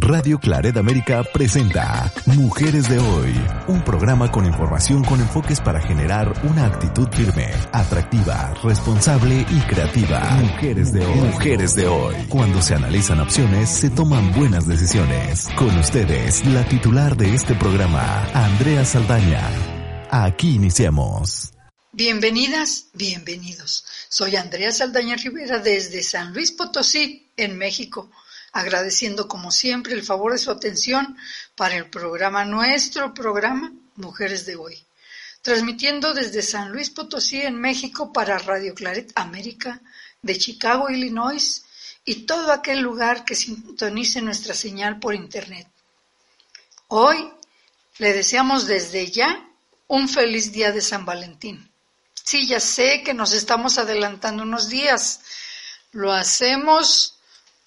Radio Claret América presenta Mujeres de Hoy, un programa con información con enfoques para generar una actitud firme, atractiva, responsable y creativa. Mujeres de Hoy. Mujeres de Hoy. Cuando se analizan opciones, se toman buenas decisiones. Con ustedes, la titular de este programa, Andrea Saldaña. Aquí iniciamos. Bienvenidas, bienvenidos. Soy Andrea Saldaña Rivera desde San Luis Potosí, en México agradeciendo como siempre el favor de su atención para el programa, nuestro programa Mujeres de Hoy, transmitiendo desde San Luis Potosí en México para Radio Claret América de Chicago, Illinois y todo aquel lugar que sintonice nuestra señal por Internet. Hoy le deseamos desde ya un feliz día de San Valentín. Sí, ya sé que nos estamos adelantando unos días. Lo hacemos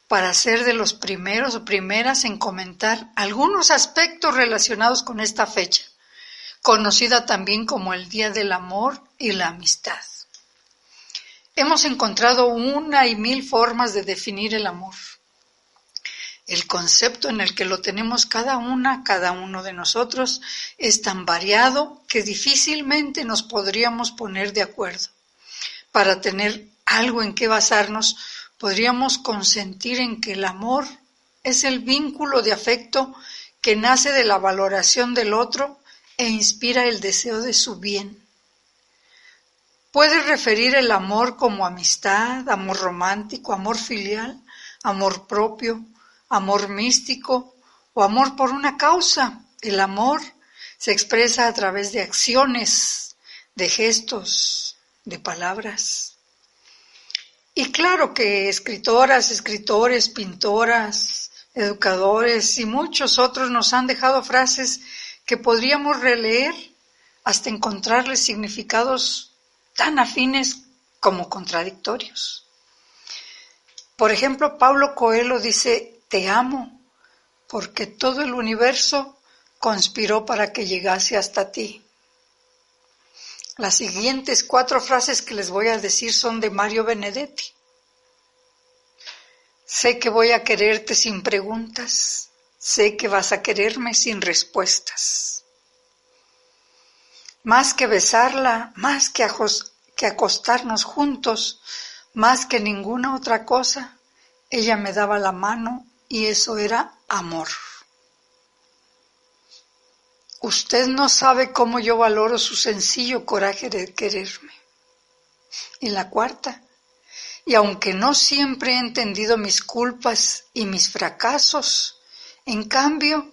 para ser de los primeros o primeras en comentar algunos aspectos relacionados con esta fecha, conocida también como el Día del Amor y la Amistad. Hemos encontrado una y mil formas de definir el amor. El concepto en el que lo tenemos cada una, cada uno de nosotros, es tan variado que difícilmente nos podríamos poner de acuerdo para tener algo en qué basarnos podríamos consentir en que el amor es el vínculo de afecto que nace de la valoración del otro e inspira el deseo de su bien. Puede referir el amor como amistad, amor romántico, amor filial, amor propio, amor místico o amor por una causa. El amor se expresa a través de acciones, de gestos, de palabras. Y claro que escritoras, escritores, pintoras, educadores y muchos otros nos han dejado frases que podríamos releer hasta encontrarles significados tan afines como contradictorios. Por ejemplo, Pablo Coelho dice, te amo, porque todo el universo conspiró para que llegase hasta ti. Las siguientes cuatro frases que les voy a decir son de Mario Benedetti. Sé que voy a quererte sin preguntas, sé que vas a quererme sin respuestas. Más que besarla, más que, que acostarnos juntos, más que ninguna otra cosa, ella me daba la mano y eso era amor. Usted no sabe cómo yo valoro su sencillo coraje de quererme. Y la cuarta, y aunque no siempre he entendido mis culpas y mis fracasos, en cambio,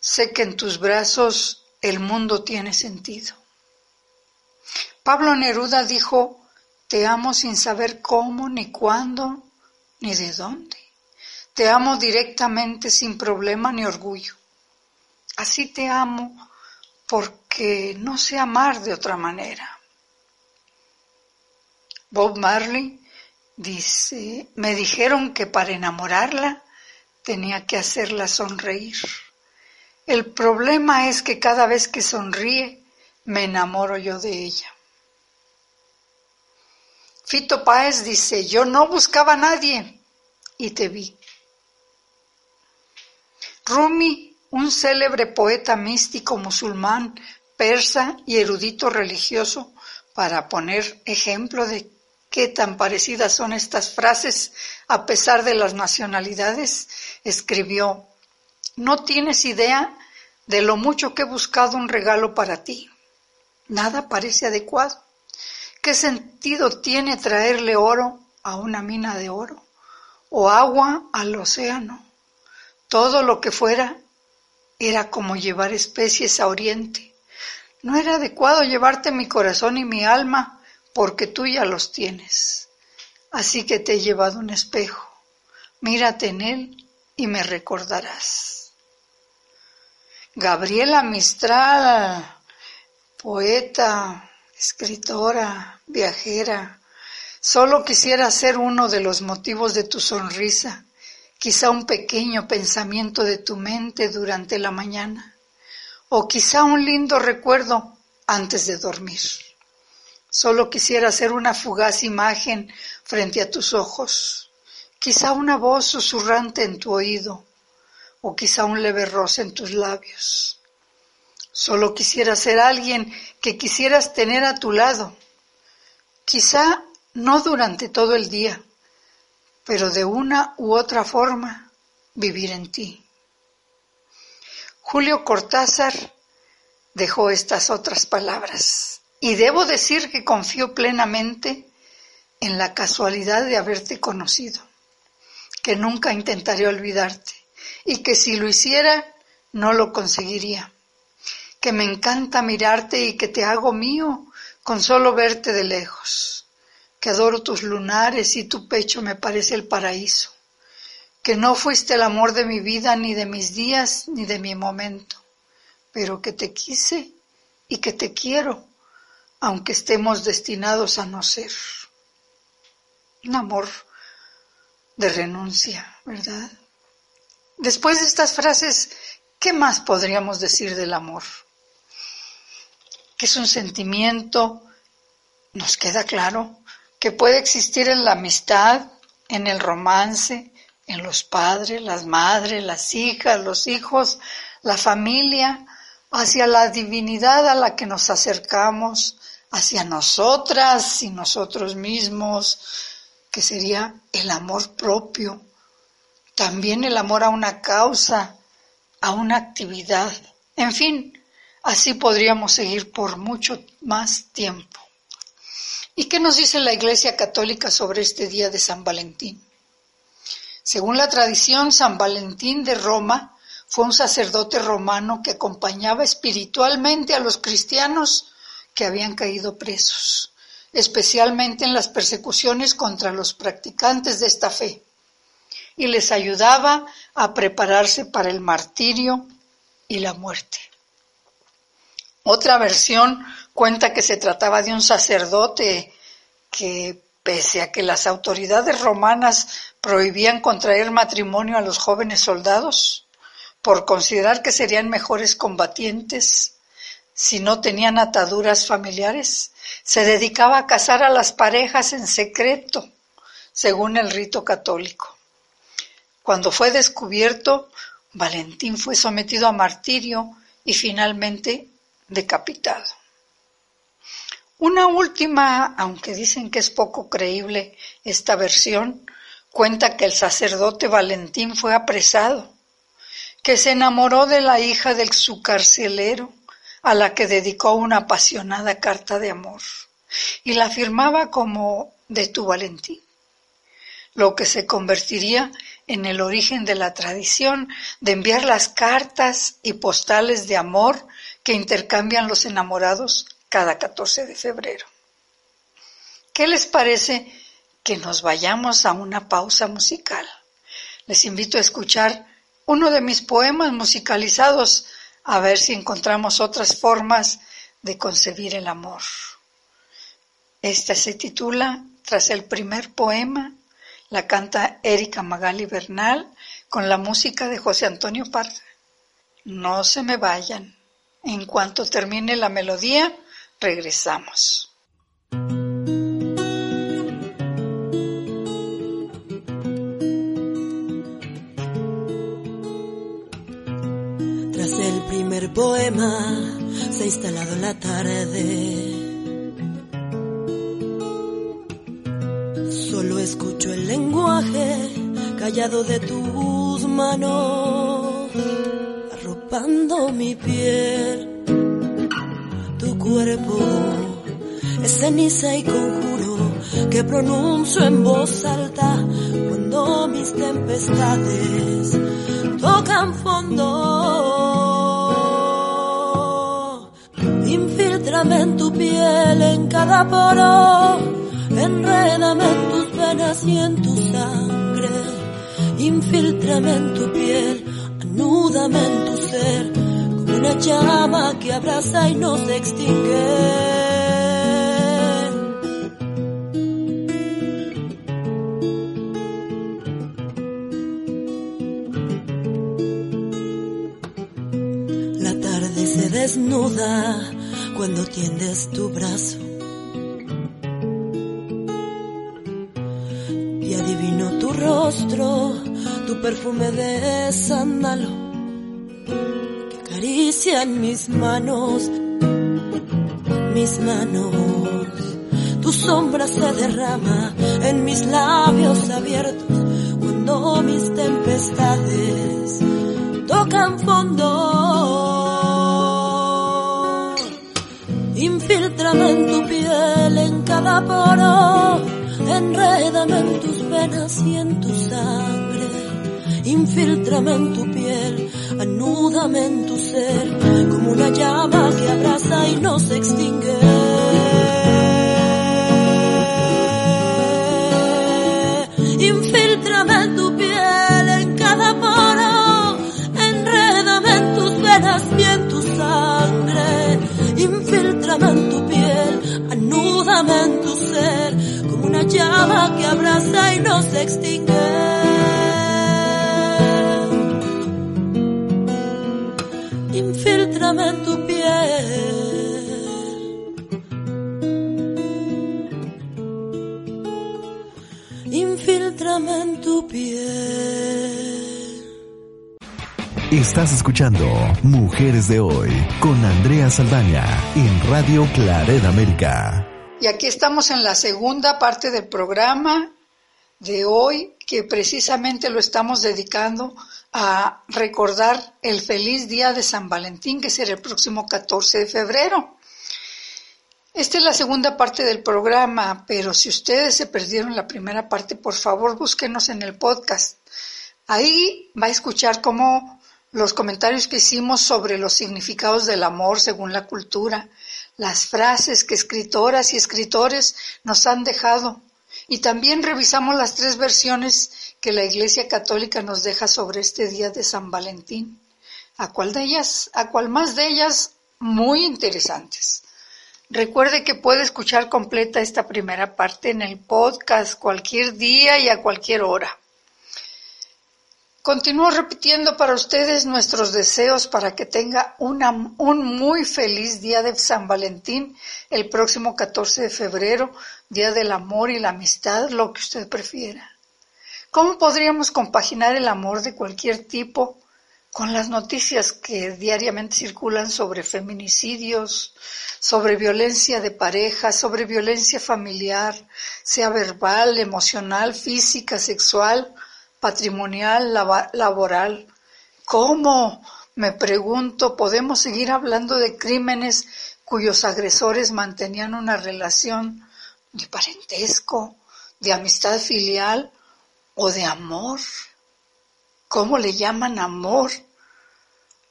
sé que en tus brazos el mundo tiene sentido. Pablo Neruda dijo, te amo sin saber cómo, ni cuándo, ni de dónde. Te amo directamente sin problema ni orgullo. Así te amo porque no sé amar de otra manera. Bob Marley dice, me dijeron que para enamorarla tenía que hacerla sonreír. El problema es que cada vez que sonríe me enamoro yo de ella. Fito Páez dice, yo no buscaba a nadie y te vi. Rumi un célebre poeta místico musulmán, persa y erudito religioso, para poner ejemplo de qué tan parecidas son estas frases a pesar de las nacionalidades, escribió, No tienes idea de lo mucho que he buscado un regalo para ti. Nada parece adecuado. ¿Qué sentido tiene traerle oro a una mina de oro o agua al océano? Todo lo que fuera era como llevar especies a Oriente. No era adecuado llevarte mi corazón y mi alma, porque tú ya los tienes. Así que te he llevado un espejo. Mírate en él y me recordarás. Gabriela Mistral, poeta, escritora, viajera, solo quisiera ser uno de los motivos de tu sonrisa quizá un pequeño pensamiento de tu mente durante la mañana, o quizá un lindo recuerdo antes de dormir. Solo quisiera hacer una fugaz imagen frente a tus ojos, quizá una voz susurrante en tu oído, o quizá un leve roce en tus labios. Solo quisiera ser alguien que quisieras tener a tu lado, quizá no durante todo el día, pero de una u otra forma vivir en ti. Julio Cortázar dejó estas otras palabras y debo decir que confío plenamente en la casualidad de haberte conocido, que nunca intentaré olvidarte y que si lo hiciera no lo conseguiría, que me encanta mirarte y que te hago mío con solo verte de lejos, que adoro tus lunares y tu pecho me parece el paraíso, que no fuiste el amor de mi vida ni de mis días ni de mi momento, pero que te quise y que te quiero, aunque estemos destinados a no ser. Un amor de renuncia, ¿verdad? Después de estas frases, ¿qué más podríamos decir del amor? Que es un sentimiento, nos queda claro, que puede existir en la amistad, en el romance, en los padres, las madres, las hijas, los hijos, la familia, hacia la divinidad a la que nos acercamos, hacia nosotras y nosotros mismos, que sería el amor propio, también el amor a una causa, a una actividad. En fin, así podríamos seguir por mucho más tiempo. ¿Y qué nos dice la Iglesia Católica sobre este día de San Valentín? Según la tradición, San Valentín de Roma fue un sacerdote romano que acompañaba espiritualmente a los cristianos que habían caído presos, especialmente en las persecuciones contra los practicantes de esta fe y les ayudaba a prepararse para el martirio y la muerte. Otra versión cuenta que se trataba de un sacerdote que, pese a que las autoridades romanas prohibían contraer matrimonio a los jóvenes soldados, por considerar que serían mejores combatientes si no tenían ataduras familiares, se dedicaba a casar a las parejas en secreto, según el rito católico. Cuando fue descubierto, Valentín fue sometido a martirio y finalmente decapitado. Una última, aunque dicen que es poco creíble esta versión, cuenta que el sacerdote Valentín fue apresado, que se enamoró de la hija del su carcelero, a la que dedicó una apasionada carta de amor, y la firmaba como de tu Valentín, lo que se convertiría en el origen de la tradición de enviar las cartas y postales de amor que intercambian los enamorados cada 14 de febrero. ¿Qué les parece que nos vayamos a una pausa musical? Les invito a escuchar uno de mis poemas musicalizados a ver si encontramos otras formas de concebir el amor. Esta se titula Tras el primer poema la canta Erika Magali Bernal con la música de José Antonio Parra. No se me vayan. En cuanto termine la melodía, regresamos. Tras el primer poema se ha instalado la tarde escucho el lenguaje callado de tus manos, arropando mi piel. Cuerpo. Es ceniza y conjuro que pronuncio en voz alta cuando mis tempestades tocan fondo. Infiltrame en tu piel en cada poro. Enrédame en tus venas y en tu sangre, infiltrame en tu piel, anúdame en tu una llama que abraza y no se extingue. La tarde se desnuda cuando tiendes tu brazo tu perfume de sándalo que acaricia en mis manos, mis manos. Tu sombra se derrama en mis labios abiertos cuando mis tempestades tocan fondo. Infiltrame en tu piel, en cada poro, enrédame en tus venas y en tu sangre. Infiltrame en tu anúdame en tu ser, como una llama que abraza y no se extingue. Infiltrame en tu piel, en cada poro, enrédame en tus venas y en tu sangre. Infiltrame en tu piel, anúdame en tu ser, como una llama que abraza y no se extingue. Estás escuchando Mujeres de Hoy con Andrea Saldaña en Radio Claret América. Y aquí estamos en la segunda parte del programa de hoy, que precisamente lo estamos dedicando a recordar el feliz día de San Valentín, que será el próximo 14 de febrero. Esta es la segunda parte del programa, pero si ustedes se perdieron la primera parte, por favor búsquenos en el podcast. Ahí va a escuchar cómo los comentarios que hicimos sobre los significados del amor según la cultura, las frases que escritoras y escritores nos han dejado. Y también revisamos las tres versiones que la Iglesia Católica nos deja sobre este día de San Valentín. ¿A cuál de ellas? ¿A cuál más de ellas? Muy interesantes. Recuerde que puede escuchar completa esta primera parte en el podcast cualquier día y a cualquier hora. Continúo repitiendo para ustedes nuestros deseos para que tenga un muy feliz día de San Valentín el próximo 14 de febrero, Día del Amor y la Amistad, lo que usted prefiera. ¿Cómo podríamos compaginar el amor de cualquier tipo con las noticias que diariamente circulan sobre feminicidios, sobre violencia de pareja, sobre violencia familiar, sea verbal, emocional, física, sexual, patrimonial, laboral? ¿Cómo, me pregunto, podemos seguir hablando de crímenes cuyos agresores mantenían una relación de parentesco, de amistad filial o de amor? ¿Cómo le llaman amor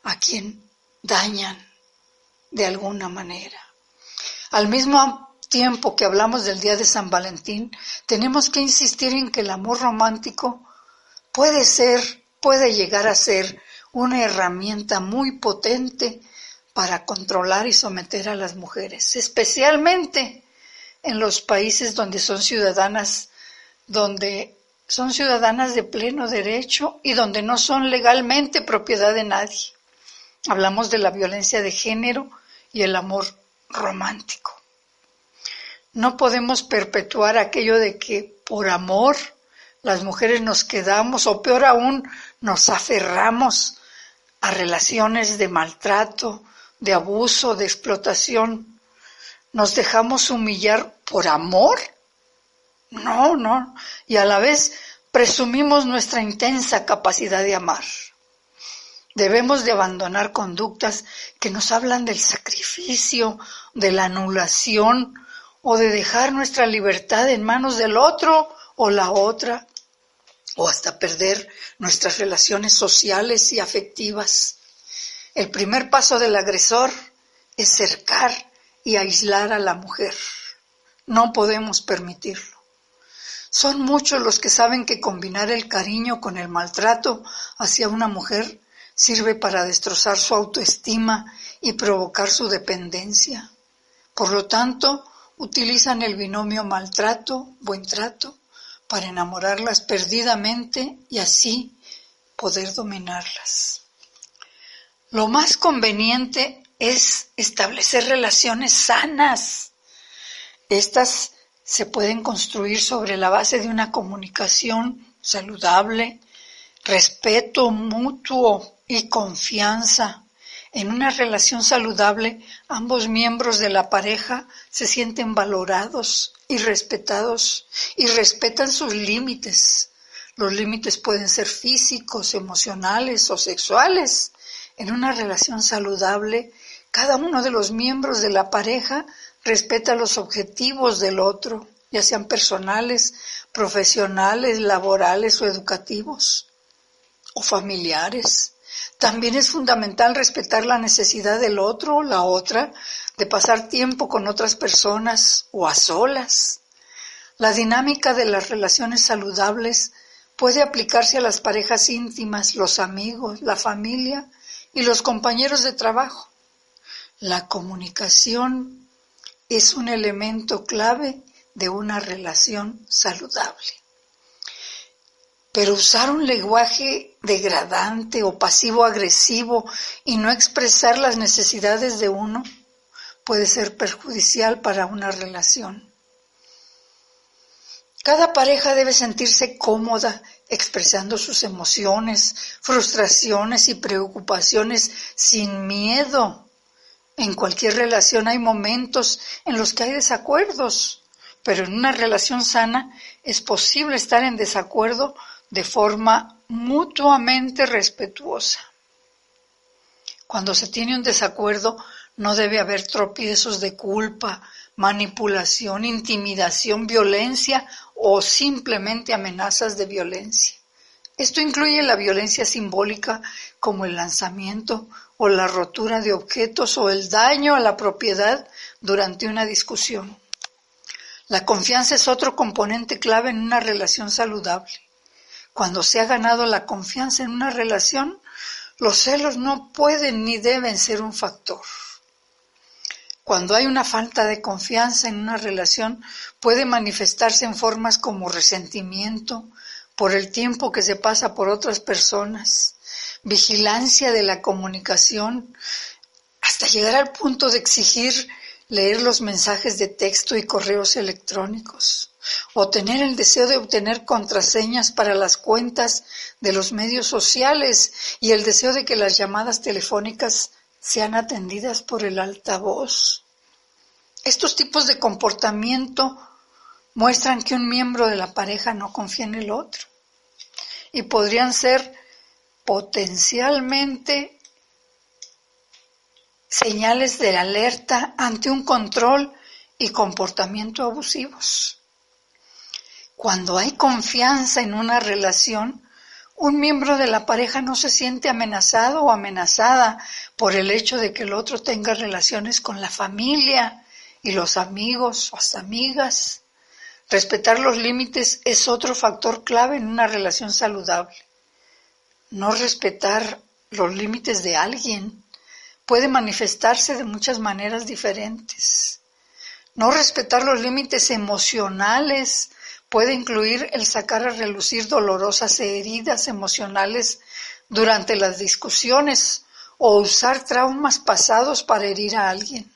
a quien dañan de alguna manera? Al mismo tiempo que hablamos del Día de San Valentín, tenemos que insistir en que el amor romántico puede ser, puede llegar a ser una herramienta muy potente para controlar y someter a las mujeres, especialmente en los países donde son ciudadanas, donde son ciudadanas de pleno derecho y donde no son legalmente propiedad de nadie. Hablamos de la violencia de género y el amor romántico. No podemos perpetuar aquello de que por amor las mujeres nos quedamos o peor aún nos aferramos a relaciones de maltrato, de abuso, de explotación. Nos dejamos humillar por amor no, no. Y a la vez presumimos nuestra intensa capacidad de amar. Debemos de abandonar conductas que nos hablan del sacrificio, de la anulación o de dejar nuestra libertad en manos del otro o la otra o hasta perder nuestras relaciones sociales y afectivas. El primer paso del agresor es cercar y aislar a la mujer. No podemos permitirlo. Son muchos los que saben que combinar el cariño con el maltrato hacia una mujer sirve para destrozar su autoestima y provocar su dependencia. Por lo tanto, utilizan el binomio maltrato-buen trato para enamorarlas perdidamente y así poder dominarlas. Lo más conveniente es establecer relaciones sanas. Estas se pueden construir sobre la base de una comunicación saludable, respeto mutuo y confianza. En una relación saludable, ambos miembros de la pareja se sienten valorados y respetados y respetan sus límites. Los límites pueden ser físicos, emocionales o sexuales. En una relación saludable, cada uno de los miembros de la pareja respeta los objetivos del otro, ya sean personales, profesionales, laborales o educativos, o familiares. También es fundamental respetar la necesidad del otro o la otra de pasar tiempo con otras personas o a solas. La dinámica de las relaciones saludables puede aplicarse a las parejas íntimas, los amigos, la familia y los compañeros de trabajo. La comunicación es un elemento clave de una relación saludable. Pero usar un lenguaje degradante o pasivo-agresivo y no expresar las necesidades de uno puede ser perjudicial para una relación. Cada pareja debe sentirse cómoda expresando sus emociones, frustraciones y preocupaciones sin miedo en cualquier relación hay momentos en los que hay desacuerdos, pero en una relación sana es posible estar en desacuerdo de forma mutuamente respetuosa. Cuando se tiene un desacuerdo no debe haber tropiezos de culpa, manipulación, intimidación, violencia o simplemente amenazas de violencia. Esto incluye la violencia simbólica como el lanzamiento o la rotura de objetos o el daño a la propiedad durante una discusión. La confianza es otro componente clave en una relación saludable. Cuando se ha ganado la confianza en una relación, los celos no pueden ni deben ser un factor. Cuando hay una falta de confianza en una relación, puede manifestarse en formas como resentimiento por el tiempo que se pasa por otras personas, vigilancia de la comunicación, hasta llegar al punto de exigir leer los mensajes de texto y correos electrónicos, o tener el deseo de obtener contraseñas para las cuentas de los medios sociales y el deseo de que las llamadas telefónicas sean atendidas por el altavoz. Estos tipos de comportamiento muestran que un miembro de la pareja no confía en el otro y podrían ser potencialmente señales de alerta ante un control y comportamiento abusivos. Cuando hay confianza en una relación, un miembro de la pareja no se siente amenazado o amenazada por el hecho de que el otro tenga relaciones con la familia y los amigos o hasta amigas. Respetar los límites es otro factor clave en una relación saludable. No respetar los límites de alguien puede manifestarse de muchas maneras diferentes. No respetar los límites emocionales puede incluir el sacar a relucir dolorosas heridas emocionales durante las discusiones o usar traumas pasados para herir a alguien.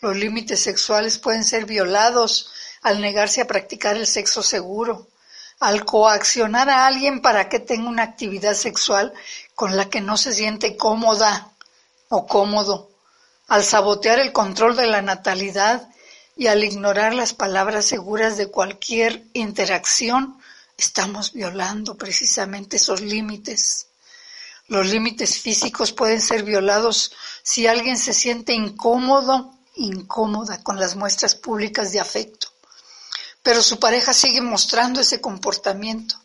Los límites sexuales pueden ser violados al negarse a practicar el sexo seguro, al coaccionar a alguien para que tenga una actividad sexual con la que no se siente cómoda o cómodo, al sabotear el control de la natalidad y al ignorar las palabras seguras de cualquier interacción, estamos violando precisamente esos límites. Los límites físicos pueden ser violados si alguien se siente incómodo, incómoda con las muestras públicas de afecto pero su pareja sigue mostrando ese comportamiento,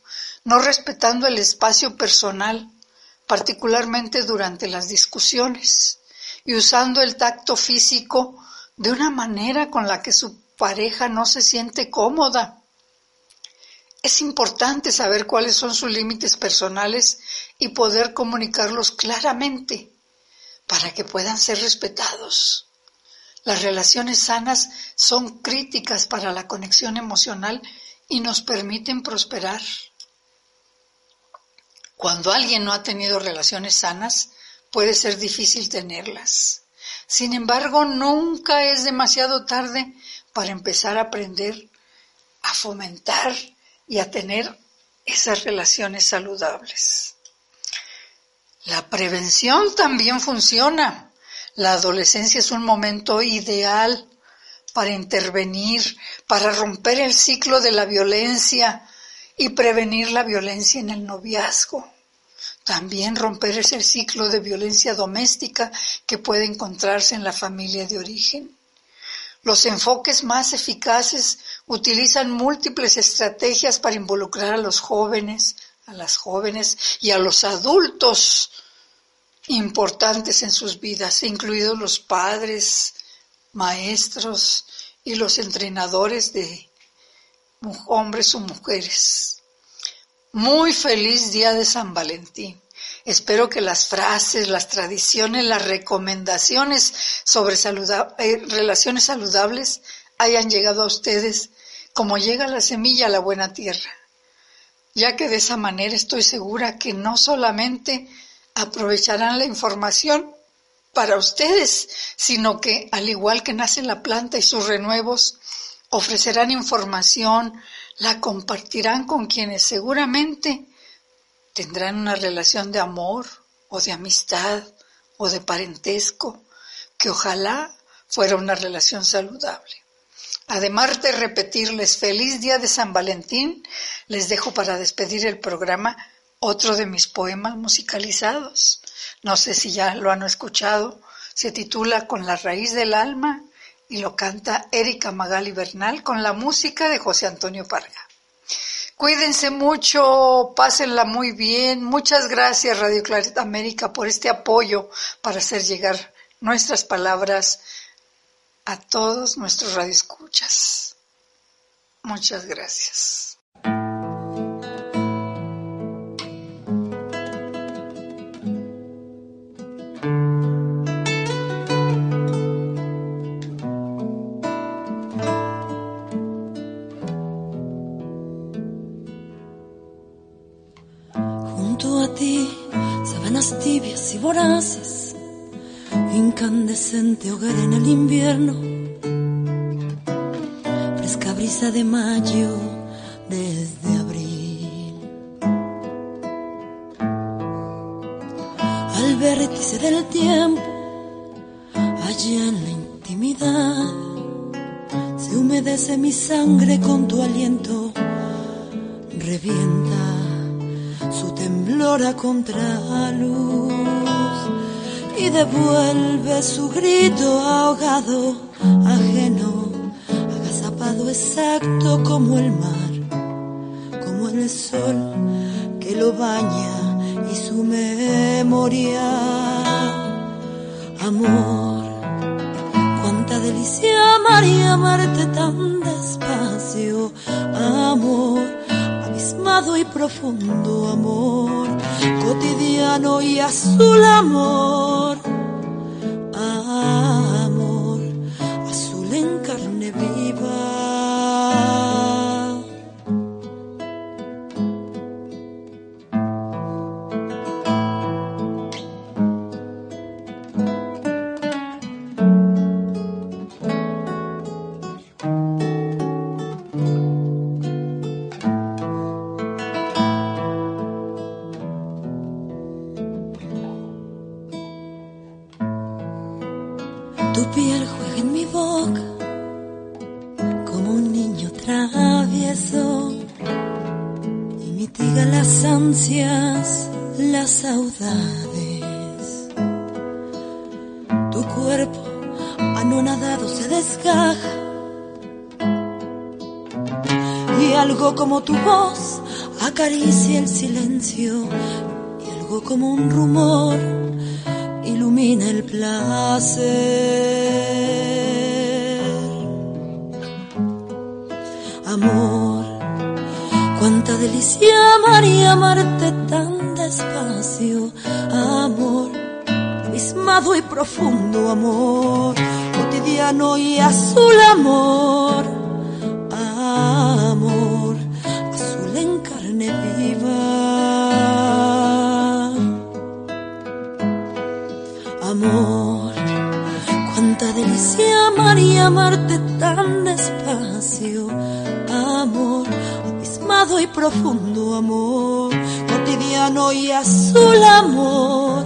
no respetando el espacio personal, particularmente durante las discusiones, y usando el tacto físico de una manera con la que su pareja no se siente cómoda. Es importante saber cuáles son sus límites personales y poder comunicarlos claramente para que puedan ser respetados. Las relaciones sanas son críticas para la conexión emocional y nos permiten prosperar. Cuando alguien no ha tenido relaciones sanas, puede ser difícil tenerlas. Sin embargo, nunca es demasiado tarde para empezar a aprender a fomentar y a tener esas relaciones saludables. La prevención también funciona. La adolescencia es un momento ideal para intervenir, para romper el ciclo de la violencia y prevenir la violencia en el noviazgo. También romper ese ciclo de violencia doméstica que puede encontrarse en la familia de origen. Los enfoques más eficaces utilizan múltiples estrategias para involucrar a los jóvenes, a las jóvenes y a los adultos importantes en sus vidas, incluidos los padres, maestros y los entrenadores de hombres o mujeres. Muy feliz día de San Valentín. Espero que las frases, las tradiciones, las recomendaciones sobre eh, relaciones saludables hayan llegado a ustedes como llega la semilla a la buena tierra, ya que de esa manera estoy segura que no solamente aprovecharán la información para ustedes, sino que, al igual que nace la planta y sus renuevos, ofrecerán información, la compartirán con quienes seguramente tendrán una relación de amor o de amistad o de parentesco, que ojalá fuera una relación saludable. Además de repetirles feliz día de San Valentín, les dejo para despedir el programa otro de mis poemas musicalizados. No sé si ya lo han escuchado. Se titula Con la raíz del alma y lo canta Erika Magali Bernal con la música de José Antonio Parga. Cuídense mucho, pásenla muy bien. Muchas gracias Radio Claret América por este apoyo para hacer llegar nuestras palabras a todos nuestros radioescuchas. Muchas gracias. Incandescente hogar en el invierno, fresca brisa de mayo desde abril. Al vértice del tiempo, allá en la intimidad, se humedece mi sangre con tu aliento, revienta su temblor a contraluz y devuelve su grito ahogado, ajeno, agazapado exacto como el mar, como el sol que lo baña y su memoria. Amor, cuánta delicia y amarte tan despacio, amor y profundo amor, cotidiano y azul amor, acaricia el silencio y algo como un rumor ilumina el placer. Amor, cuánta delicia amar y amarte tan despacio. Amor, abismado y profundo amor, cotidiano y azul. Amor amarte tan despacio. Amor, amado y profundo amor, cotidiano y azul amor,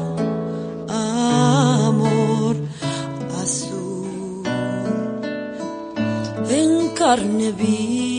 amor azul, en carne viva.